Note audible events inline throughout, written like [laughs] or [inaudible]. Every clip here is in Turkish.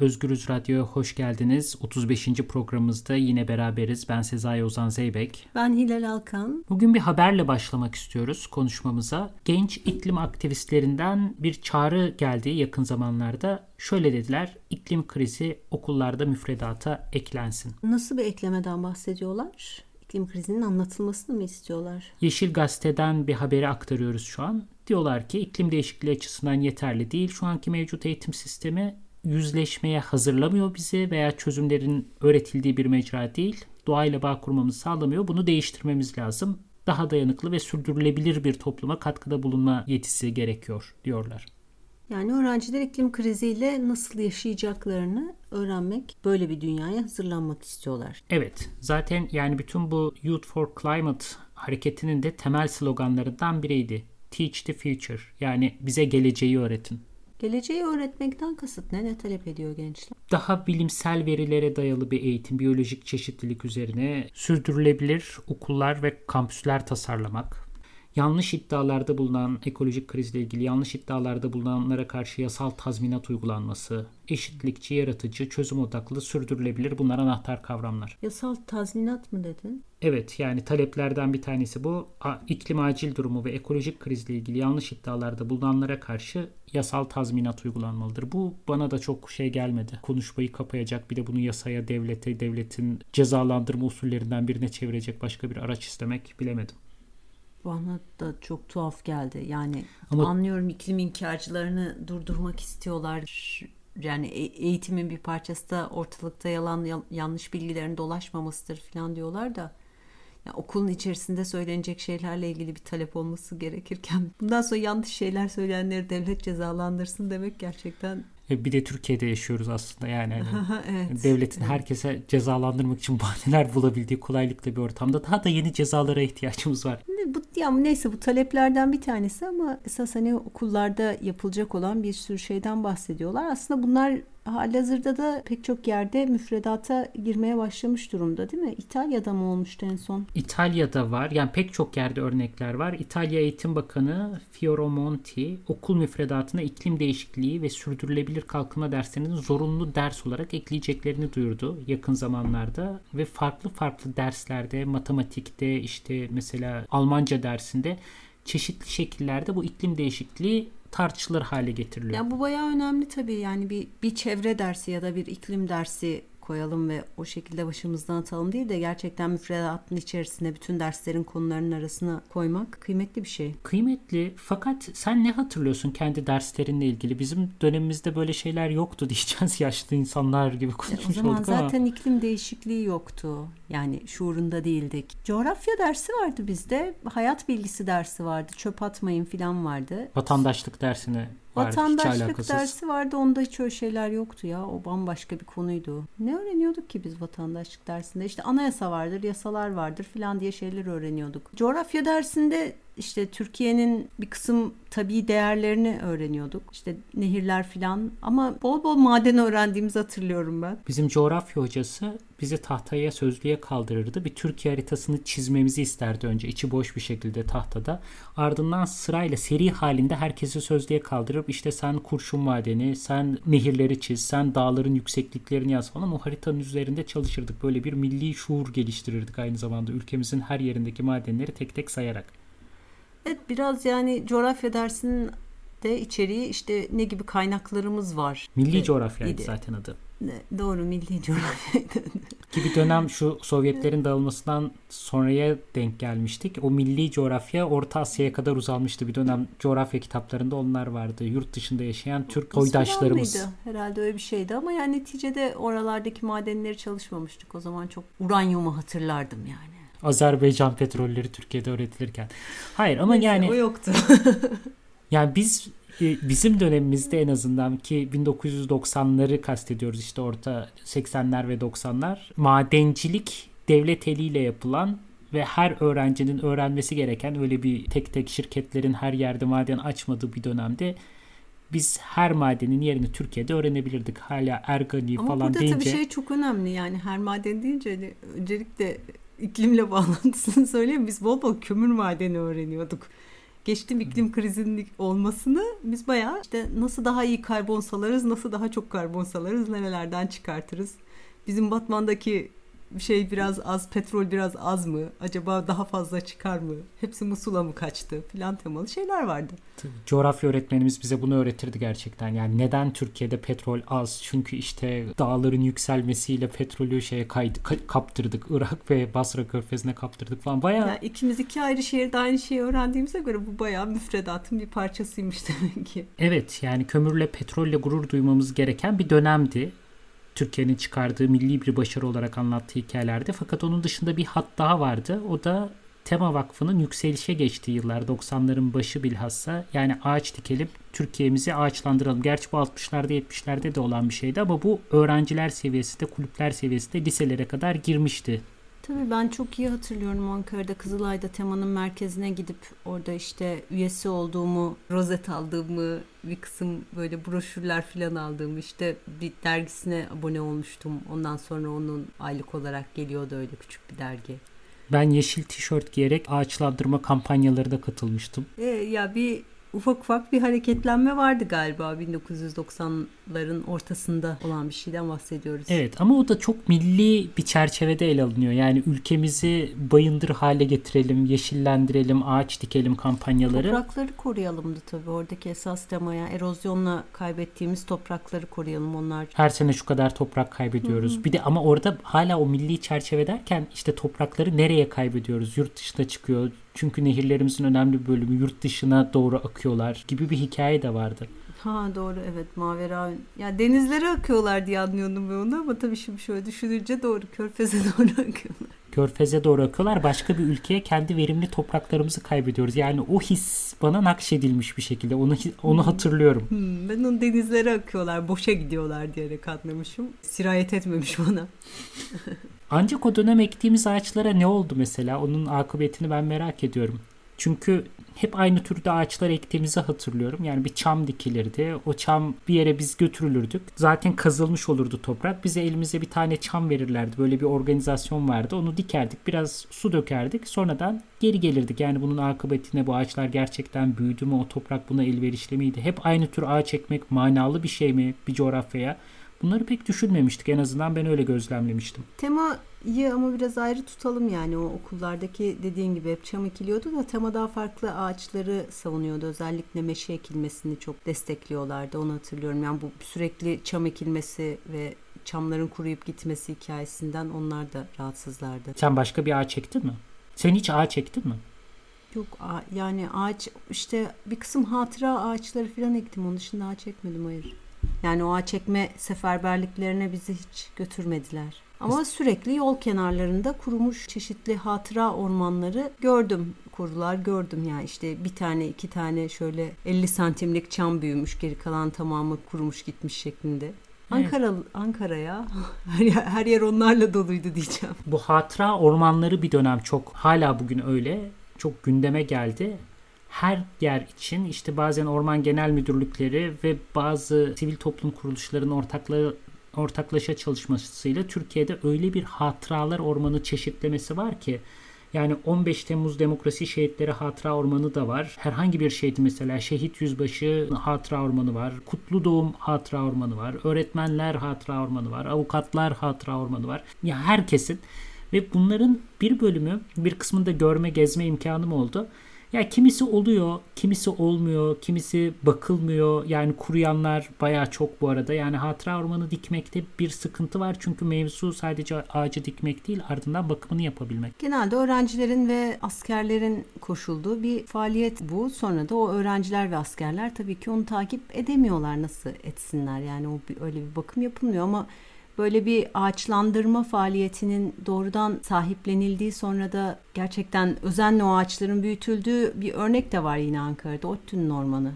Özgürüz Radyo'ya hoş geldiniz. 35. programımızda yine beraberiz. Ben Sezai Ozan Zeybek. Ben Hilal Alkan. Bugün bir haberle başlamak istiyoruz konuşmamıza. Genç iklim aktivistlerinden bir çağrı geldi yakın zamanlarda. Şöyle dediler, iklim krizi okullarda müfredata eklensin. Nasıl bir eklemeden bahsediyorlar? İklim krizinin anlatılmasını mı istiyorlar? Yeşil Gazete'den bir haberi aktarıyoruz şu an. Diyorlar ki iklim değişikliği açısından yeterli değil. Şu anki mevcut eğitim sistemi yüzleşmeye hazırlamıyor bizi veya çözümlerin öğretildiği bir mecra değil. Doğayla bağ kurmamızı sağlamıyor. Bunu değiştirmemiz lazım. Daha dayanıklı ve sürdürülebilir bir topluma katkıda bulunma yetisi gerekiyor diyorlar. Yani öğrenciler iklim kriziyle nasıl yaşayacaklarını öğrenmek, böyle bir dünyaya hazırlanmak istiyorlar. Evet, zaten yani bütün bu Youth for Climate hareketinin de temel sloganlarından biriydi. Teach the future yani bize geleceği öğretin. Geleceği öğretmekten kasıt ne? Ne talep ediyor gençler? Daha bilimsel verilere dayalı bir eğitim, biyolojik çeşitlilik üzerine sürdürülebilir okullar ve kampüsler tasarlamak, yanlış iddialarda bulunan ekolojik krizle ilgili yanlış iddialarda bulunanlara karşı yasal tazminat uygulanması, eşitlikçi, yaratıcı, çözüm odaklı, sürdürülebilir bunlar anahtar kavramlar. Yasal tazminat mı dedin? Evet yani taleplerden bir tanesi bu. İklim acil durumu ve ekolojik krizle ilgili yanlış iddialarda bulunanlara karşı yasal tazminat uygulanmalıdır. Bu bana da çok şey gelmedi. Konuşmayı kapayacak bir de bunu yasaya, devlete, devletin cezalandırma usullerinden birine çevirecek başka bir araç istemek bilemedim bana da çok tuhaf geldi. Yani Ama... anlıyorum iklim inkarcılarını durdurmak istiyorlar. Yani e, eğitimin bir parçası da ortalıkta yalan yanlış bilgilerin dolaşmamasıdır falan diyorlar da yani okulun içerisinde söylenecek şeylerle ilgili bir talep olması gerekirken bundan sonra yanlış şeyler söyleyenleri devlet cezalandırsın demek gerçekten e, bir de Türkiye'de yaşıyoruz aslında yani. Hani [laughs] evet. Devletin evet. herkese cezalandırmak için [laughs] bahaneler bulabildiği kolaylıkla bir ortamda daha da yeni cezalara ihtiyacımız var. Bu, ya neyse bu taleplerden bir tanesi ama esas hani okullarda yapılacak olan bir sürü şeyden bahsediyorlar. Aslında bunlar halihazırda da pek çok yerde müfredata girmeye başlamış durumda değil mi? İtalya'da mı olmuştu en son? İtalya'da var. Yani pek çok yerde örnekler var. İtalya Eğitim Bakanı Fioramonti okul müfredatına iklim değişikliği ve sürdürülebilir kalkınma derslerinin zorunlu ders olarak ekleyeceklerini duyurdu yakın zamanlarda ve farklı farklı derslerde matematikte işte mesela Almanca dersinde çeşitli şekillerde bu iklim değişikliği tartışılır hale getiriliyor. Ya bu bayağı önemli tabii. Yani bir bir çevre dersi ya da bir iklim dersi koyalım ve o şekilde başımızdan atalım değil de gerçekten müfredatın içerisine bütün derslerin konularının arasına koymak kıymetli bir şey. Kıymetli fakat sen ne hatırlıyorsun kendi derslerinle ilgili? Bizim dönemimizde böyle şeyler yoktu diyeceğiz [laughs] yaşlı insanlar gibi konuşmuş e o zaman olduk zaten iklim değişikliği yoktu. Yani şuurunda değildik. Coğrafya dersi vardı bizde. Hayat bilgisi dersi vardı. Çöp atmayın falan vardı. Vatandaşlık dersine Vatandaşlık dersi vardı onda hiç öyle şeyler yoktu ya. O bambaşka bir konuydu. Ne öğreniyorduk ki biz vatandaşlık dersinde? İşte anayasa vardır, yasalar vardır filan diye şeyler öğreniyorduk. Coğrafya dersinde işte Türkiye'nin bir kısım tabii değerlerini öğreniyorduk. İşte nehirler filan ama bol bol maden öğrendiğimizi hatırlıyorum ben. Bizim coğrafya hocası bizi tahtaya sözlüğe kaldırırdı. Bir Türkiye haritasını çizmemizi isterdi önce içi boş bir şekilde tahtada. Ardından sırayla seri halinde herkesi sözlüğe kaldırıp işte sen kurşun madeni, sen nehirleri çiz, sen dağların yüksekliklerini yaz falan o haritanın üzerinde çalışırdık. Böyle bir milli şuur geliştirirdik aynı zamanda ülkemizin her yerindeki madenleri tek tek sayarak. Evet biraz yani coğrafya dersinin de içeriği işte ne gibi kaynaklarımız var. Milli coğrafyaydı zaten adı. Doğru milli [laughs] coğrafyaydı. Ki bir dönem şu Sovyetlerin dağılmasından sonraya denk gelmiştik. O milli coğrafya Orta Asya'ya kadar uzanmıştı. Bir dönem coğrafya kitaplarında onlar vardı. Yurt dışında yaşayan Türk soydaşlarımız. Herhalde öyle bir şeydi ama yani neticede oralardaki madenleri çalışmamıştık. O zaman çok uranyumu hatırlardım yani. Azerbaycan petrolleri Türkiye'de öğretilirken. Hayır ama Neyse, yani o yoktu. [laughs] yani biz e, bizim dönemimizde en azından ki 1990'ları kastediyoruz işte orta 80'ler ve 90'lar madencilik devlet eliyle yapılan ve her öğrencinin öğrenmesi gereken öyle bir tek tek şirketlerin her yerde maden açmadığı bir dönemde biz her madenin yerini Türkiye'de öğrenebilirdik. Hala Ergani Ama falan deyince. Ama burada tabii şey çok önemli yani her maden deyince hani öncelikle iklimle bağlantısını [laughs] söyleyeyim. Biz bol bol kömür madeni öğreniyorduk Geçtim iklim krizinin olmasını biz bayağı işte nasıl daha iyi karbon salarız, nasıl daha çok karbon salarız, nerelerden çıkartırız. Bizim Batman'daki şey biraz az, petrol biraz az mı? Acaba daha fazla çıkar mı? Hepsi Musul'a mı kaçtı? Filan temalı şeyler vardı. Coğrafya öğretmenimiz bize bunu öğretirdi gerçekten. Yani neden Türkiye'de petrol az? Çünkü işte dağların yükselmesiyle petrolü şeye kaydı, kaptırdık. Irak ve Basra Körfezi'ne kaptırdık falan. Bayağı... Yani ikimiz iki ayrı şehirde aynı şeyi öğrendiğimize göre bu bayağı müfredatın bir parçasıymış [laughs] demek ki. Evet yani kömürle petrolle gurur duymamız gereken bir dönemdi. Türkiye'nin çıkardığı milli bir başarı olarak anlattığı hikayelerde. Fakat onun dışında bir hat daha vardı. O da Tema Vakfı'nın yükselişe geçtiği yıllar 90'ların başı bilhassa yani ağaç dikelim Türkiye'mizi ağaçlandıralım. Gerçi bu 60'larda 70'lerde de olan bir şeydi ama bu öğrenciler seviyesinde kulüpler seviyesinde liselere kadar girmişti Tabii ben çok iyi hatırlıyorum Ankara'da Kızılay'da temanın merkezine gidip orada işte üyesi olduğumu, rozet aldığımı, bir kısım böyle broşürler falan aldığımı işte bir dergisine abone olmuştum. Ondan sonra onun aylık olarak geliyordu öyle küçük bir dergi. Ben yeşil tişört giyerek ağaçlandırma kampanyalarına katılmıştım. E, ya bir ufak ufak bir hareketlenme vardı galiba 1990'ların ortasında olan bir şeyden bahsediyoruz. Evet ama o da çok milli bir çerçevede ele alınıyor. Yani ülkemizi bayındır hale getirelim, yeşillendirelim, ağaç dikelim kampanyaları. Toprakları koruyalımdı tabii. Oradaki esas temaya erozyonla kaybettiğimiz toprakları koruyalım onlar. Her sene şu kadar toprak kaybediyoruz. Hı-hı. Bir de ama orada hala o milli çerçeve derken işte toprakları nereye kaybediyoruz? Yurt dışına çıkıyor çünkü nehirlerimizin önemli bir bölümü yurt dışına doğru akıyorlar gibi bir hikaye de vardı. Ha doğru evet Mavera. Ya denizlere akıyorlar diye anlıyordum ben onu ama tabii şimdi şöyle düşününce doğru Körfez'e [laughs] doğru akıyorlar. Körfez'e doğru akıyorlar. Başka bir ülkeye kendi verimli topraklarımızı kaybediyoruz. Yani o his bana nakşedilmiş bir şekilde. Onu onu hmm. hatırlıyorum. Hmm, ben onu denizlere akıyorlar, boşa gidiyorlar diyerek anlamışım. Sirayet etmemiş bana. [laughs] Ancak o dönem ektiğimiz ağaçlara ne oldu mesela? Onun akıbetini ben merak ediyorum. Çünkü hep aynı türde ağaçlar ektiğimizi hatırlıyorum. Yani bir çam dikilirdi. O çam bir yere biz götürülürdük. Zaten kazılmış olurdu toprak. Bize elimize bir tane çam verirlerdi. Böyle bir organizasyon vardı. Onu dikerdik. Biraz su dökerdik. Sonradan geri gelirdik. Yani bunun akıbetine bu ağaçlar gerçekten büyüdü mü? O toprak buna elverişli miydi? Hep aynı tür ağaç ekmek manalı bir şey mi bir coğrafyaya? Bunları pek düşünmemiştik. En azından ben öyle gözlemlemiştim. Temayı ama biraz ayrı tutalım yani o okullardaki dediğin gibi hep çam ekiliyordu da tema daha farklı ağaçları savunuyordu. Özellikle meşe ekilmesini çok destekliyorlardı. Onu hatırlıyorum. Yani bu sürekli çam ekilmesi ve çamların kuruyup gitmesi hikayesinden onlar da rahatsızlardı. Sen başka bir ağaç ektin mi? Sen hiç ağaç ektin mi? Yok yani ağaç işte bir kısım hatıra ağaçları falan ektim. Onun dışında ağaç ekmedim hayır. Yani o ağaç çekme seferberliklerine bizi hiç götürmediler. Ama sürekli yol kenarlarında kurumuş çeşitli hatıra ormanları gördüm. Kurular gördüm yani işte bir tane iki tane şöyle 50 santimlik çam büyümüş geri kalan tamamı kurumuş gitmiş şeklinde. Ankara Ankara'ya [laughs] her yer onlarla doluydu diyeceğim. Bu hatıra ormanları bir dönem çok hala bugün öyle çok gündeme geldi her yer için işte bazen orman genel müdürlükleri ve bazı sivil toplum kuruluşlarının ortaklığı ortaklaşa çalışmasıyla Türkiye'de öyle bir hatıralar ormanı çeşitlemesi var ki yani 15 Temmuz Demokrasi Şehitleri Hatıra Ormanı da var. Herhangi bir şehit mesela Şehit Yüzbaşı Hatıra Ormanı var. Kutlu Doğum Hatıra Ormanı var. Öğretmenler Hatıra Ormanı var. Avukatlar Hatıra Ormanı var. Ya herkesin ve bunların bir bölümü bir kısmında görme gezme imkanım oldu. Ya kimisi oluyor, kimisi olmuyor, kimisi bakılmıyor. Yani kuruyanlar baya çok bu arada. Yani hatıra ormanı dikmekte bir sıkıntı var. Çünkü mevzu sadece ağacı dikmek değil, ardından bakımını yapabilmek. Genelde öğrencilerin ve askerlerin koşulduğu bir faaliyet bu. Sonra da o öğrenciler ve askerler tabii ki onu takip edemiyorlar nasıl etsinler. Yani o bir, öyle bir bakım yapılmıyor ama böyle bir ağaçlandırma faaliyetinin doğrudan sahiplenildiği sonra da gerçekten özenle o ağaçların büyütüldüğü bir örnek de var yine Ankara'da. ODTÜ'nün ormanı.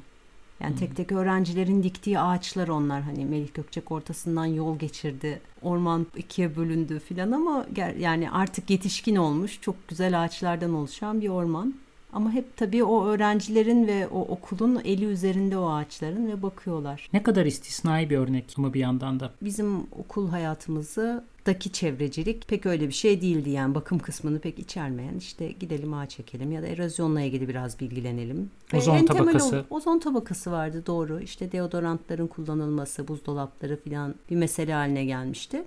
Yani tek tek öğrencilerin diktiği ağaçlar onlar hani Melih Gökçek ortasından yol geçirdi. Orman ikiye bölündü filan ama yani artık yetişkin olmuş çok güzel ağaçlardan oluşan bir orman. Ama hep tabii o öğrencilerin ve o okulun eli üzerinde o ağaçların ve bakıyorlar. Ne kadar istisnai bir örnek ama bir yandan da. Bizim okul hayatımızı daki çevrecilik pek öyle bir şey değildi yani bakım kısmını pek içermeyen işte gidelim ağaç çekelim ya da erozyonla ilgili biraz bilgilenelim. Ozon en tabakası. Temel, ozon tabakası vardı doğru işte deodorantların kullanılması buzdolapları falan bir mesele haline gelmişti.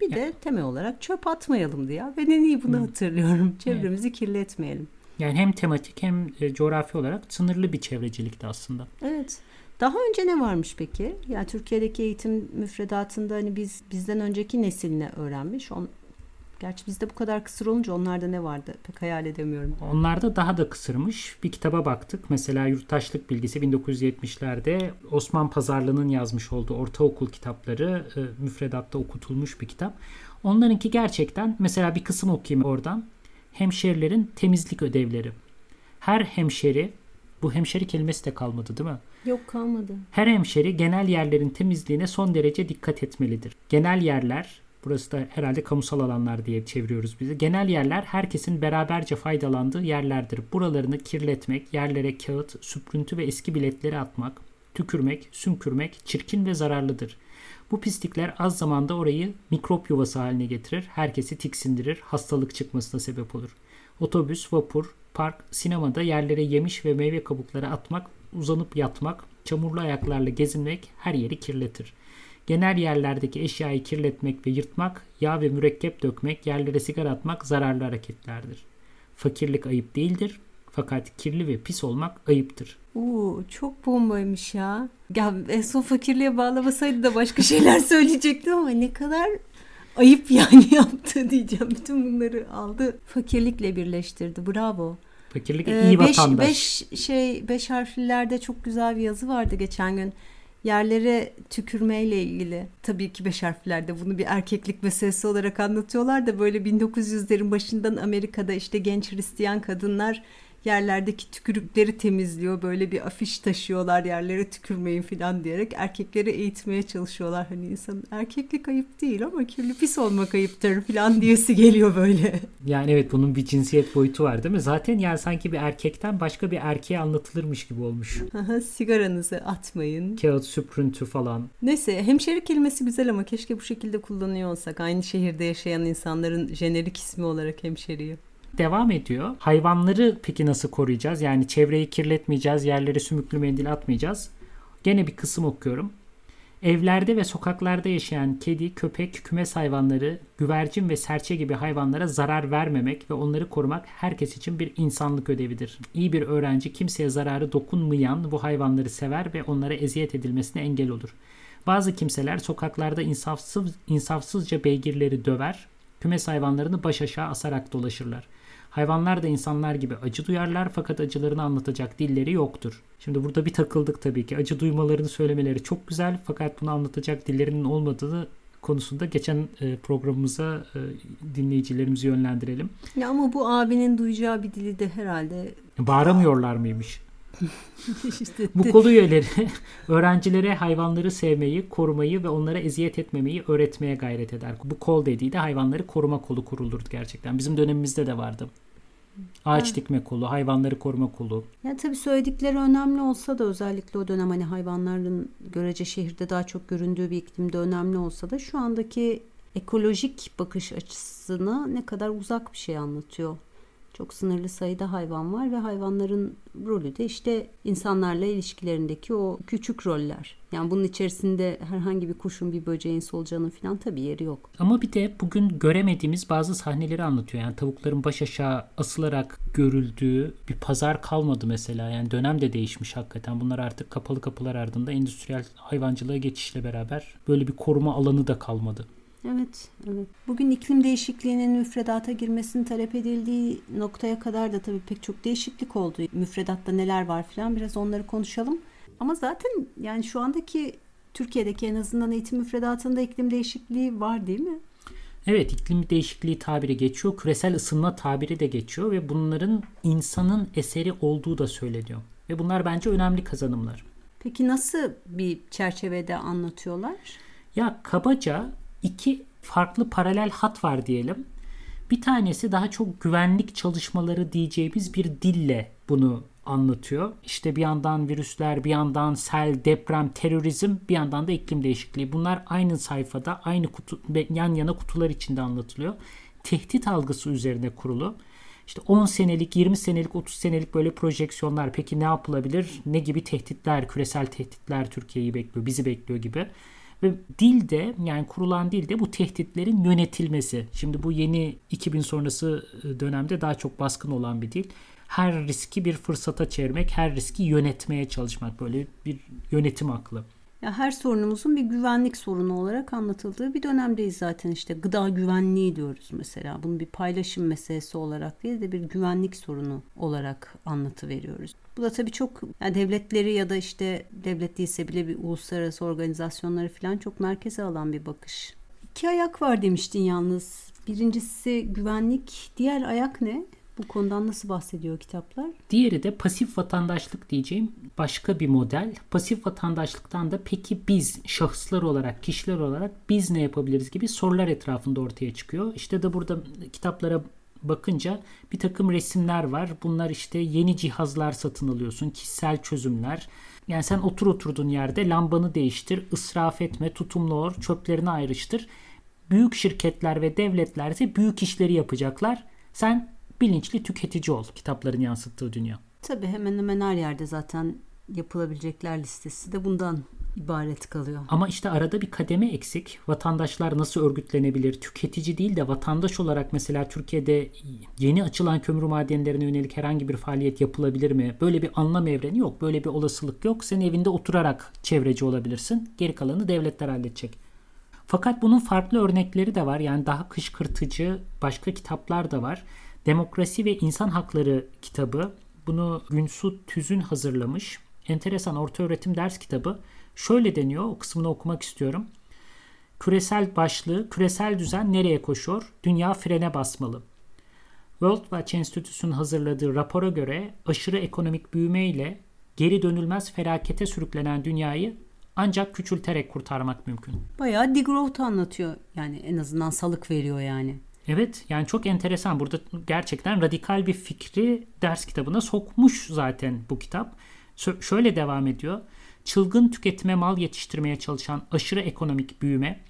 Bir ya. de temel olarak çöp atmayalım diye. Ben en iyi bunu hmm. hatırlıyorum. Çevremizi evet. kirletmeyelim. Yani hem tematik hem e, coğrafi olarak sınırlı bir çevrecilikti aslında. Evet. Daha önce ne varmış peki? Yani Türkiye'deki eğitim müfredatında hani biz bizden önceki nesil ne öğrenmiş? On, Gerçi bizde bu kadar kısır olunca onlarda ne vardı pek hayal edemiyorum. Onlarda daha da kısırmış. Bir kitaba baktık. Mesela Yurttaşlık Bilgisi 1970'lerde Osman Pazarlı'nın yazmış olduğu ortaokul kitapları e, müfredatta okutulmuş bir kitap. Onlarınki gerçekten mesela bir kısım okuyayım oradan. Hemşerilerin temizlik ödevleri. Her hemşeri bu hemşeri kelimesi de kalmadı değil mi? Yok kalmadı. Her hemşeri genel yerlerin temizliğine son derece dikkat etmelidir. Genel yerler Burası da herhalde kamusal alanlar diye çeviriyoruz bizi. Genel yerler herkesin beraberce faydalandığı yerlerdir. Buralarını kirletmek, yerlere kağıt, süprüntü ve eski biletleri atmak, tükürmek, sümkürmek çirkin ve zararlıdır. Bu pislikler az zamanda orayı mikrop yuvası haline getirir, herkesi tiksindirir, hastalık çıkmasına sebep olur. Otobüs, vapur, park, sinemada yerlere yemiş ve meyve kabukları atmak, uzanıp yatmak, çamurlu ayaklarla gezinmek her yeri kirletir. Genel yerlerdeki eşyayı kirletmek ve yırtmak, yağ ve mürekkep dökmek, yerlere sigara atmak zararlı hareketlerdir. Fakirlik ayıp değildir fakat kirli ve pis olmak ayıptır. Oo, çok bombaymış ya. Ya en son fakirliğe bağlamasaydı da başka [laughs] şeyler söyleyecektim ama ne kadar ayıp yani [laughs] yaptı diyeceğim. Bütün bunları aldı fakirlikle birleştirdi. Bravo. Fakirlik ee, iyi beş, vatandaş. Beş, şey, beş harflilerde çok güzel bir yazı vardı geçen gün yerlere tükürmeyle ilgili tabii ki beş harflerde bunu bir erkeklik meselesi olarak anlatıyorlar da böyle 1900'lerin başından Amerika'da işte genç Hristiyan kadınlar yerlerdeki tükürükleri temizliyor. Böyle bir afiş taşıyorlar yerlere tükürmeyin falan diyerek erkekleri eğitmeye çalışıyorlar. Hani insan erkeklik ayıp değil ama kirli pis olmak ayıptır falan diyesi geliyor böyle. Yani evet bunun bir cinsiyet boyutu var değil mi? Zaten yani sanki bir erkekten başka bir erkeğe anlatılırmış gibi olmuş. Sigaranızı atmayın. Kağıt süprüntü falan. Neyse hemşeri kelimesi güzel ama keşke bu şekilde kullanıyor olsak. Aynı şehirde yaşayan insanların jenerik ismi olarak hemşeriyi devam ediyor. Hayvanları peki nasıl koruyacağız? Yani çevreyi kirletmeyeceğiz, yerlere sümüklü mendil atmayacağız. Gene bir kısım okuyorum. Evlerde ve sokaklarda yaşayan kedi, köpek, kümes hayvanları, güvercin ve serçe gibi hayvanlara zarar vermemek ve onları korumak herkes için bir insanlık ödevidir. İyi bir öğrenci kimseye zararı dokunmayan bu hayvanları sever ve onlara eziyet edilmesine engel olur. Bazı kimseler sokaklarda insafsız, insafsızca beygirleri döver, kümes hayvanlarını baş aşağı asarak dolaşırlar. Hayvanlar da insanlar gibi acı duyarlar fakat acılarını anlatacak dilleri yoktur. Şimdi burada bir takıldık tabii ki. Acı duymalarını söylemeleri çok güzel fakat bunu anlatacak dillerinin olmadığını konusunda geçen e, programımıza e, dinleyicilerimizi yönlendirelim. Ya ama bu abinin duyacağı bir dili de herhalde bağıramıyorlar mıymış? [laughs] işte Bu kolu üyeleri [laughs] öğrencilere hayvanları sevmeyi, korumayı ve onlara eziyet etmemeyi öğretmeye gayret eder. Bu kol dediği de hayvanları koruma kolu kurulurdu gerçekten. Bizim dönemimizde de vardı. Ağaç evet. dikme kolu, hayvanları koruma kolu. Ya tabii söyledikleri önemli olsa da özellikle o dönem hani hayvanların görece şehirde daha çok göründüğü bir iklimde önemli olsa da şu andaki ekolojik bakış açısına ne kadar uzak bir şey anlatıyor. Çok sınırlı sayıda hayvan var ve hayvanların rolü de işte insanlarla ilişkilerindeki o küçük roller. Yani bunun içerisinde herhangi bir kuşun, bir böceğin, solucanın falan tabii yeri yok. Ama bir de bugün göremediğimiz bazı sahneleri anlatıyor. Yani tavukların baş aşağı asılarak görüldüğü bir pazar kalmadı mesela. Yani dönem de değişmiş hakikaten. Bunlar artık kapalı kapılar ardında endüstriyel hayvancılığa geçişle beraber böyle bir koruma alanı da kalmadı. Evet, evet. Bugün iklim değişikliğinin müfredata girmesini talep edildiği noktaya kadar da tabii pek çok değişiklik oldu. Müfredatta neler var falan biraz onları konuşalım. Ama zaten yani şu andaki Türkiye'deki en azından eğitim müfredatında iklim değişikliği var değil mi? Evet iklim değişikliği tabiri geçiyor. Küresel ısınma tabiri de geçiyor ve bunların insanın eseri olduğu da söyleniyor. Ve bunlar bence önemli kazanımlar. Peki nasıl bir çerçevede anlatıyorlar? Ya kabaca iki farklı paralel hat var diyelim. Bir tanesi daha çok güvenlik çalışmaları diyeceğimiz bir dille bunu anlatıyor. İşte bir yandan virüsler, bir yandan sel, deprem, terörizm, bir yandan da iklim değişikliği. Bunlar aynı sayfada, aynı kutu, yan yana kutular içinde anlatılıyor. Tehdit algısı üzerine kurulu. İşte 10 senelik, 20 senelik, 30 senelik böyle projeksiyonlar. Peki ne yapılabilir? Ne gibi tehditler, küresel tehditler Türkiye'yi bekliyor, bizi bekliyor gibi. Ve dilde yani kurulan dilde bu tehditlerin yönetilmesi. Şimdi bu yeni 2000 sonrası ıı, dönemde daha çok baskın olan bir dil. Her riski bir fırsata çevirmek, her riski yönetmeye çalışmak böyle bir yönetim aklı. Ya her sorunumuzun bir güvenlik sorunu olarak anlatıldığı bir dönemdeyiz zaten işte gıda güvenliği diyoruz mesela. Bunu bir paylaşım meselesi olarak değil de bir güvenlik sorunu olarak anlatı veriyoruz. Bu da tabii çok yani devletleri ya da işte devlet değilse bile bir uluslararası organizasyonları falan çok merkeze alan bir bakış. İki ayak var demiştin yalnız. Birincisi güvenlik, diğer ayak ne? Bu konudan nasıl bahsediyor kitaplar? Diğeri de pasif vatandaşlık diyeceğim başka bir model. Pasif vatandaşlıktan da peki biz şahıslar olarak, kişiler olarak biz ne yapabiliriz gibi sorular etrafında ortaya çıkıyor. İşte de burada kitaplara bakınca bir takım resimler var. Bunlar işte yeni cihazlar satın alıyorsun, kişisel çözümler. Yani sen otur oturduğun yerde lambanı değiştir, ısraf etme, tutumlu ol, çöplerini ayrıştır. Büyük şirketler ve devletler ise büyük işleri yapacaklar. Sen bilinçli tüketici ol kitapların yansıttığı dünya. Tabii hemen hemen her yerde zaten yapılabilecekler listesi de bundan ibaret kalıyor. Ama işte arada bir kademe eksik. Vatandaşlar nasıl örgütlenebilir? Tüketici değil de vatandaş olarak mesela Türkiye'de yeni açılan kömür madenlerine yönelik herhangi bir faaliyet yapılabilir mi? Böyle bir anlam evreni yok. Böyle bir olasılık yok. Sen evinde oturarak çevreci olabilirsin. Geri kalanı devletler halledecek. Fakat bunun farklı örnekleri de var. Yani daha kışkırtıcı başka kitaplar da var. Demokrasi ve İnsan Hakları kitabı. Bunu Günsu Tüzün hazırlamış. Enteresan orta öğretim ders kitabı. Şöyle deniyor, o kısmını okumak istiyorum. Küresel başlığı, küresel düzen nereye koşuyor? Dünya frene basmalı. World Watch Enstitüsü'nün hazırladığı rapora göre aşırı ekonomik büyüme ile geri dönülmez felakete sürüklenen dünyayı ancak küçülterek kurtarmak mümkün. Bayağı degrowth anlatıyor. Yani en azından salık veriyor yani. Evet yani çok enteresan. Burada gerçekten radikal bir fikri ders kitabına sokmuş zaten bu kitap. Şö- şöyle devam ediyor. Çılgın tüketime mal yetiştirmeye çalışan aşırı ekonomik büyüme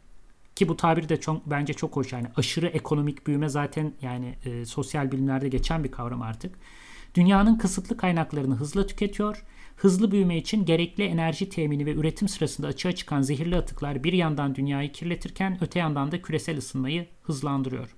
ki bu tabir de çok bence çok hoş yani aşırı ekonomik büyüme zaten yani e, sosyal bilimlerde geçen bir kavram artık. Dünyanın kısıtlı kaynaklarını hızla tüketiyor. Hızlı büyüme için gerekli enerji temini ve üretim sırasında açığa çıkan zehirli atıklar bir yandan dünyayı kirletirken öte yandan da küresel ısınmayı hızlandırıyor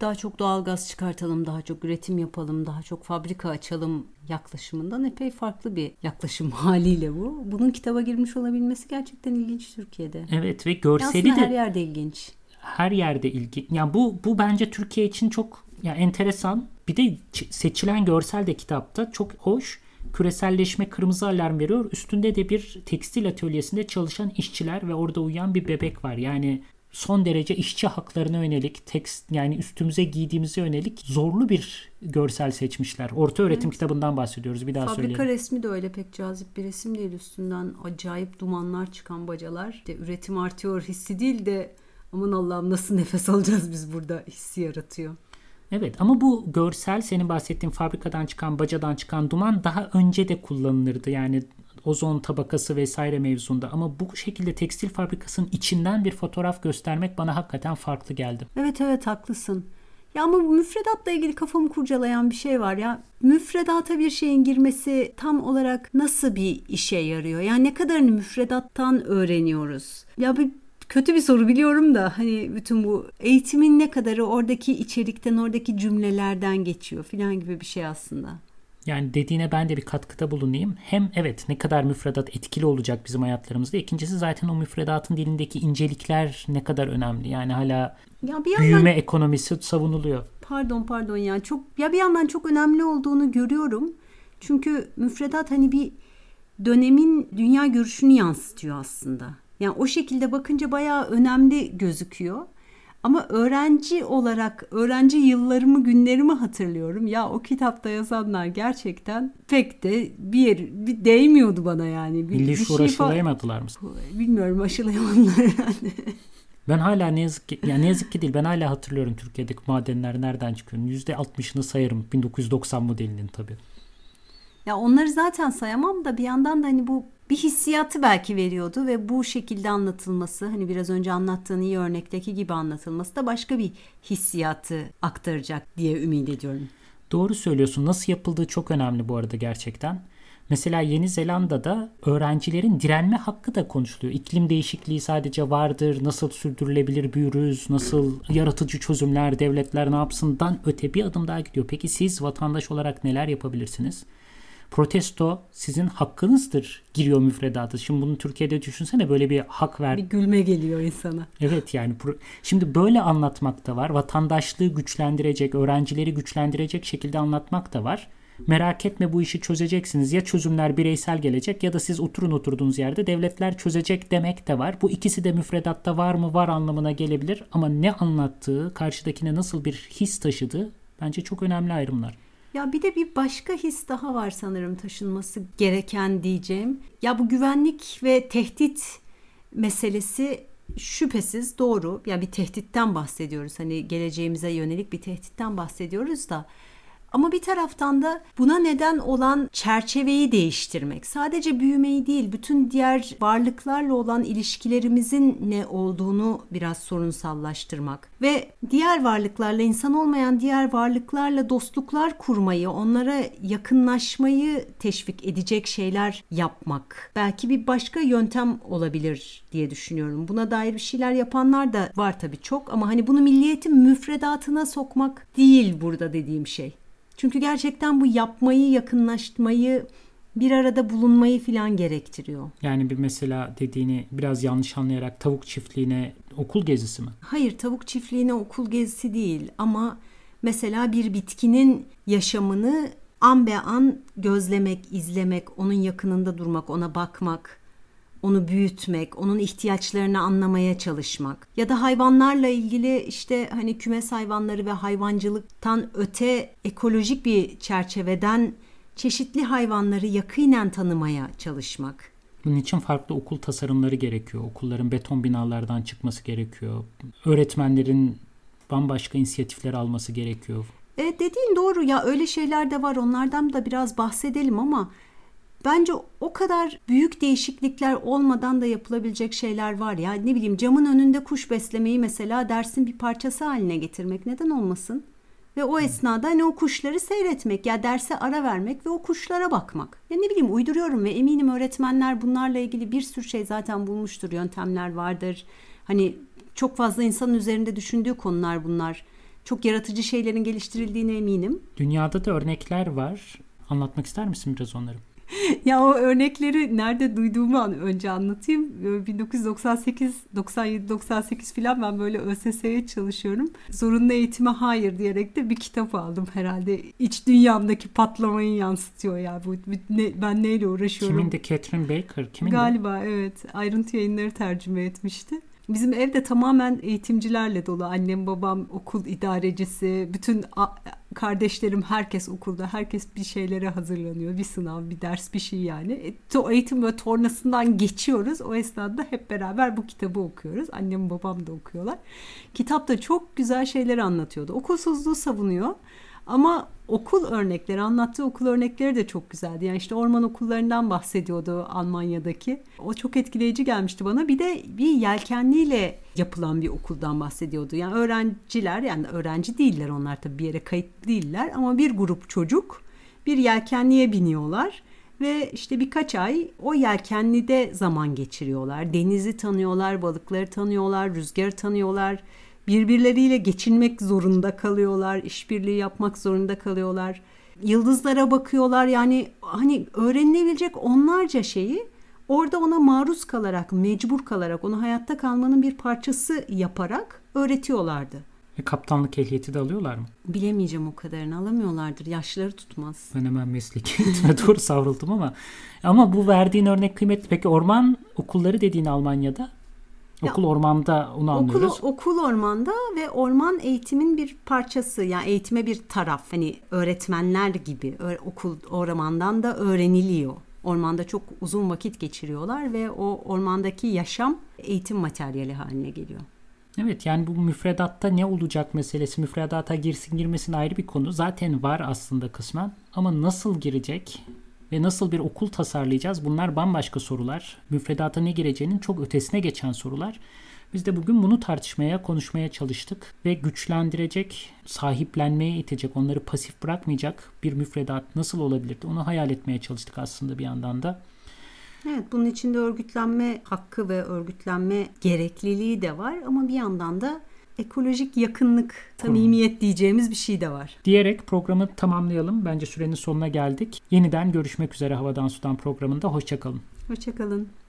daha çok doğal gaz çıkartalım, daha çok üretim yapalım, daha çok fabrika açalım yaklaşımından epey farklı bir yaklaşım [laughs] haliyle bu. Bunun kitaba girmiş olabilmesi gerçekten ilginç Türkiye'de. Evet ve görseli de her yerde ilginç. Her yerde ilginç. Yani bu bu bence Türkiye için çok ya enteresan. Bir de seçilen görsel de kitapta çok hoş. Küreselleşme kırmızı alarm veriyor. Üstünde de bir tekstil atölyesinde çalışan işçiler ve orada uyuyan bir bebek var. Yani son derece işçi haklarına yönelik tekst yani üstümüze giydiğimize yönelik zorlu bir görsel seçmişler. Orta öğretim evet. kitabından bahsediyoruz bir daha Fabrika söyleyelim. Fabrika resmi de öyle pek cazip bir resim değil üstünden acayip dumanlar çıkan bacalar. İşte üretim artıyor hissi değil de aman Allah'ım nasıl nefes alacağız biz burada hissi yaratıyor. Evet ama bu görsel senin bahsettiğin fabrikadan çıkan bacadan çıkan duman daha önce de kullanılırdı. Yani ozon tabakası vesaire mevzunda ama bu şekilde tekstil fabrikasının içinden bir fotoğraf göstermek bana hakikaten farklı geldi. Evet evet haklısın. Ya ama bu müfredatla ilgili kafamı kurcalayan bir şey var ya. Müfredata bir şeyin girmesi tam olarak nasıl bir işe yarıyor? Yani ne kadarını müfredattan öğreniyoruz? Ya bir kötü bir soru biliyorum da hani bütün bu eğitimin ne kadarı oradaki içerikten, oradaki cümlelerden geçiyor filan gibi bir şey aslında. Yani dediğine ben de bir katkıda bulunayım. Hem evet ne kadar müfredat etkili olacak bizim hayatlarımızda. İkincisi zaten o müfredatın dilindeki incelikler ne kadar önemli. Yani hala ya bir yandan, büyüme ekonomisi savunuluyor. Pardon pardon ya çok ya bir yandan çok önemli olduğunu görüyorum. Çünkü müfredat hani bir dönemin dünya görüşünü yansıtıyor aslında. Yani o şekilde bakınca bayağı önemli gözüküyor. Ama öğrenci olarak öğrenci yıllarımı günlerimi hatırlıyorum. Ya o kitapta yazanlar gerçekten pek de bir yer bir değmiyordu bana yani. Bir, Milli bir şey aşılayamadılar mı? Bilmiyorum aşılayamadılar herhalde. [laughs] Ben hala ne yazık ki yani ne yazık ki değil ben hala hatırlıyorum Türkiye'deki madenler nereden çıkıyor. %60'ını sayarım 1990 modelinin tabii. Ya onları zaten sayamam da bir yandan da hani bu bir hissiyatı belki veriyordu ve bu şekilde anlatılması hani biraz önce anlattığın iyi örnekteki gibi anlatılması da başka bir hissiyatı aktaracak diye ümit ediyorum. Doğru söylüyorsun. Nasıl yapıldığı çok önemli bu arada gerçekten. Mesela Yeni Zelanda'da öğrencilerin direnme hakkı da konuşuluyor. İklim değişikliği sadece vardır, nasıl sürdürülebilir büyürüz, nasıl yaratıcı çözümler, devletler ne yapsından öte bir adım daha gidiyor. Peki siz vatandaş olarak neler yapabilirsiniz? Protesto sizin hakkınızdır giriyor müfredata. Şimdi bunu Türkiye'de düşünsene böyle bir hak ver. Bir gülme geliyor insana. Evet yani şimdi böyle anlatmak da var. Vatandaşlığı güçlendirecek, öğrencileri güçlendirecek şekilde anlatmak da var. Merak etme bu işi çözeceksiniz. Ya çözümler bireysel gelecek ya da siz oturun oturduğunuz yerde devletler çözecek demek de var. Bu ikisi de müfredatta var mı var anlamına gelebilir ama ne anlattığı, karşıdakine nasıl bir his taşıdığı bence çok önemli ayrımlar. Ya bir de bir başka his daha var sanırım taşınması gereken diyeceğim. Ya bu güvenlik ve tehdit meselesi şüphesiz doğru. Ya bir tehditten bahsediyoruz. Hani geleceğimize yönelik bir tehditten bahsediyoruz da ama bir taraftan da buna neden olan çerçeveyi değiştirmek. Sadece büyümeyi değil, bütün diğer varlıklarla olan ilişkilerimizin ne olduğunu biraz sorunsallaştırmak ve diğer varlıklarla insan olmayan diğer varlıklarla dostluklar kurmayı, onlara yakınlaşmayı teşvik edecek şeyler yapmak. Belki bir başka yöntem olabilir diye düşünüyorum. Buna dair bir şeyler yapanlar da var tabii çok ama hani bunu milliyetin müfredatına sokmak değil burada dediğim şey. Çünkü gerçekten bu yapmayı, yakınlaşmayı, bir arada bulunmayı filan gerektiriyor. Yani bir mesela dediğini biraz yanlış anlayarak tavuk çiftliğine okul gezisi mi? Hayır, tavuk çiftliğine okul gezisi değil ama mesela bir bitkinin yaşamını an be an gözlemek, izlemek, onun yakınında durmak, ona bakmak, onu büyütmek, onun ihtiyaçlarını anlamaya çalışmak ya da hayvanlarla ilgili işte hani kümes hayvanları ve hayvancılıktan öte ekolojik bir çerçeveden çeşitli hayvanları yakinen tanımaya çalışmak. Bunun için farklı okul tasarımları gerekiyor. Okulların beton binalardan çıkması gerekiyor. Öğretmenlerin bambaşka inisiyatifler alması gerekiyor. Evet dediğin doğru ya öyle şeyler de var onlardan da biraz bahsedelim ama Bence o kadar büyük değişiklikler olmadan da yapılabilecek şeyler var ya. Ne bileyim camın önünde kuş beslemeyi mesela dersin bir parçası haline getirmek neden olmasın? Ve o esnada hani o kuşları seyretmek ya derse ara vermek ve o kuşlara bakmak. Ya ne bileyim uyduruyorum ve eminim öğretmenler bunlarla ilgili bir sürü şey zaten bulmuştur. Yöntemler vardır. Hani çok fazla insanın üzerinde düşündüğü konular bunlar. Çok yaratıcı şeylerin geliştirildiğine eminim. Dünyada da örnekler var. Anlatmak ister misin biraz onları? [laughs] ya o örnekleri nerede duyduğumu an önce anlatayım. 1998, 97, 98 filan ben böyle ÖSS'ye çalışıyorum. Zorunlu eğitime hayır diyerek de bir kitap aldım herhalde. İç dünyamdaki patlamayı yansıtıyor ya. Bu ne, ben neyle uğraşıyorum? Kimin de Catherine Baker? Kimin Galiba evet. Ayrıntı yayınları tercüme etmişti. Bizim evde tamamen eğitimcilerle dolu. Annem, babam, okul idarecisi, bütün kardeşlerim herkes okulda, herkes bir şeylere hazırlanıyor. Bir sınav, bir ders, bir şey yani. E, eğitim ve tornasından geçiyoruz. O esnada hep beraber bu kitabı okuyoruz. Annem, babam da okuyorlar. Kitapta çok güzel şeyler anlatıyordu. Okulsuzluğu savunuyor. Ama okul örnekleri, anlattığı okul örnekleri de çok güzeldi. Yani işte orman okullarından bahsediyordu Almanya'daki. O çok etkileyici gelmişti bana. Bir de bir yelkenliyle yapılan bir okuldan bahsediyordu. Yani öğrenciler yani öğrenci değiller onlar tabii bir yere kayıtlı değiller ama bir grup çocuk bir yelkenliye biniyorlar ve işte birkaç ay o yelkenlide zaman geçiriyorlar. Denizi tanıyorlar, balıkları tanıyorlar, rüzgarı tanıyorlar birbirleriyle geçinmek zorunda kalıyorlar, işbirliği yapmak zorunda kalıyorlar. Yıldızlara bakıyorlar yani hani öğrenilebilecek onlarca şeyi orada ona maruz kalarak, mecbur kalarak, onu hayatta kalmanın bir parçası yaparak öğretiyorlardı. E, kaptanlık ehliyeti de alıyorlar mı? Bilemeyeceğim o kadarını alamıyorlardır. Yaşları tutmaz. Ben hemen mesleki [laughs] doğru savruldum ama ama bu verdiğin örnek kıymetli. Peki orman okulları dediğin Almanya'da Okul ya, ormanda onu anlıyoruz. Okul, okul ormanda ve orman eğitimin bir parçası. Yani eğitime bir taraf. Hani öğretmenler gibi okul ormandan da öğreniliyor. Ormanda çok uzun vakit geçiriyorlar ve o ormandaki yaşam eğitim materyali haline geliyor. Evet yani bu müfredatta ne olacak meselesi müfredata girsin girmesin ayrı bir konu. Zaten var aslında kısmen ama nasıl girecek ve nasıl bir okul tasarlayacağız? Bunlar bambaşka sorular. Müfredata ne gireceğinin çok ötesine geçen sorular. Biz de bugün bunu tartışmaya, konuşmaya çalıştık ve güçlendirecek, sahiplenmeye itecek, onları pasif bırakmayacak bir müfredat nasıl olabilirdi? Onu hayal etmeye çalıştık aslında bir yandan da. Evet bunun içinde örgütlenme hakkı ve örgütlenme gerekliliği de var ama bir yandan da ekolojik yakınlık, samimiyet diyeceğimiz bir şey de var. Diyerek programı tamamlayalım. Bence sürenin sonuna geldik. Yeniden görüşmek üzere Havadan Sudan programında. Hoşçakalın. Hoşçakalın.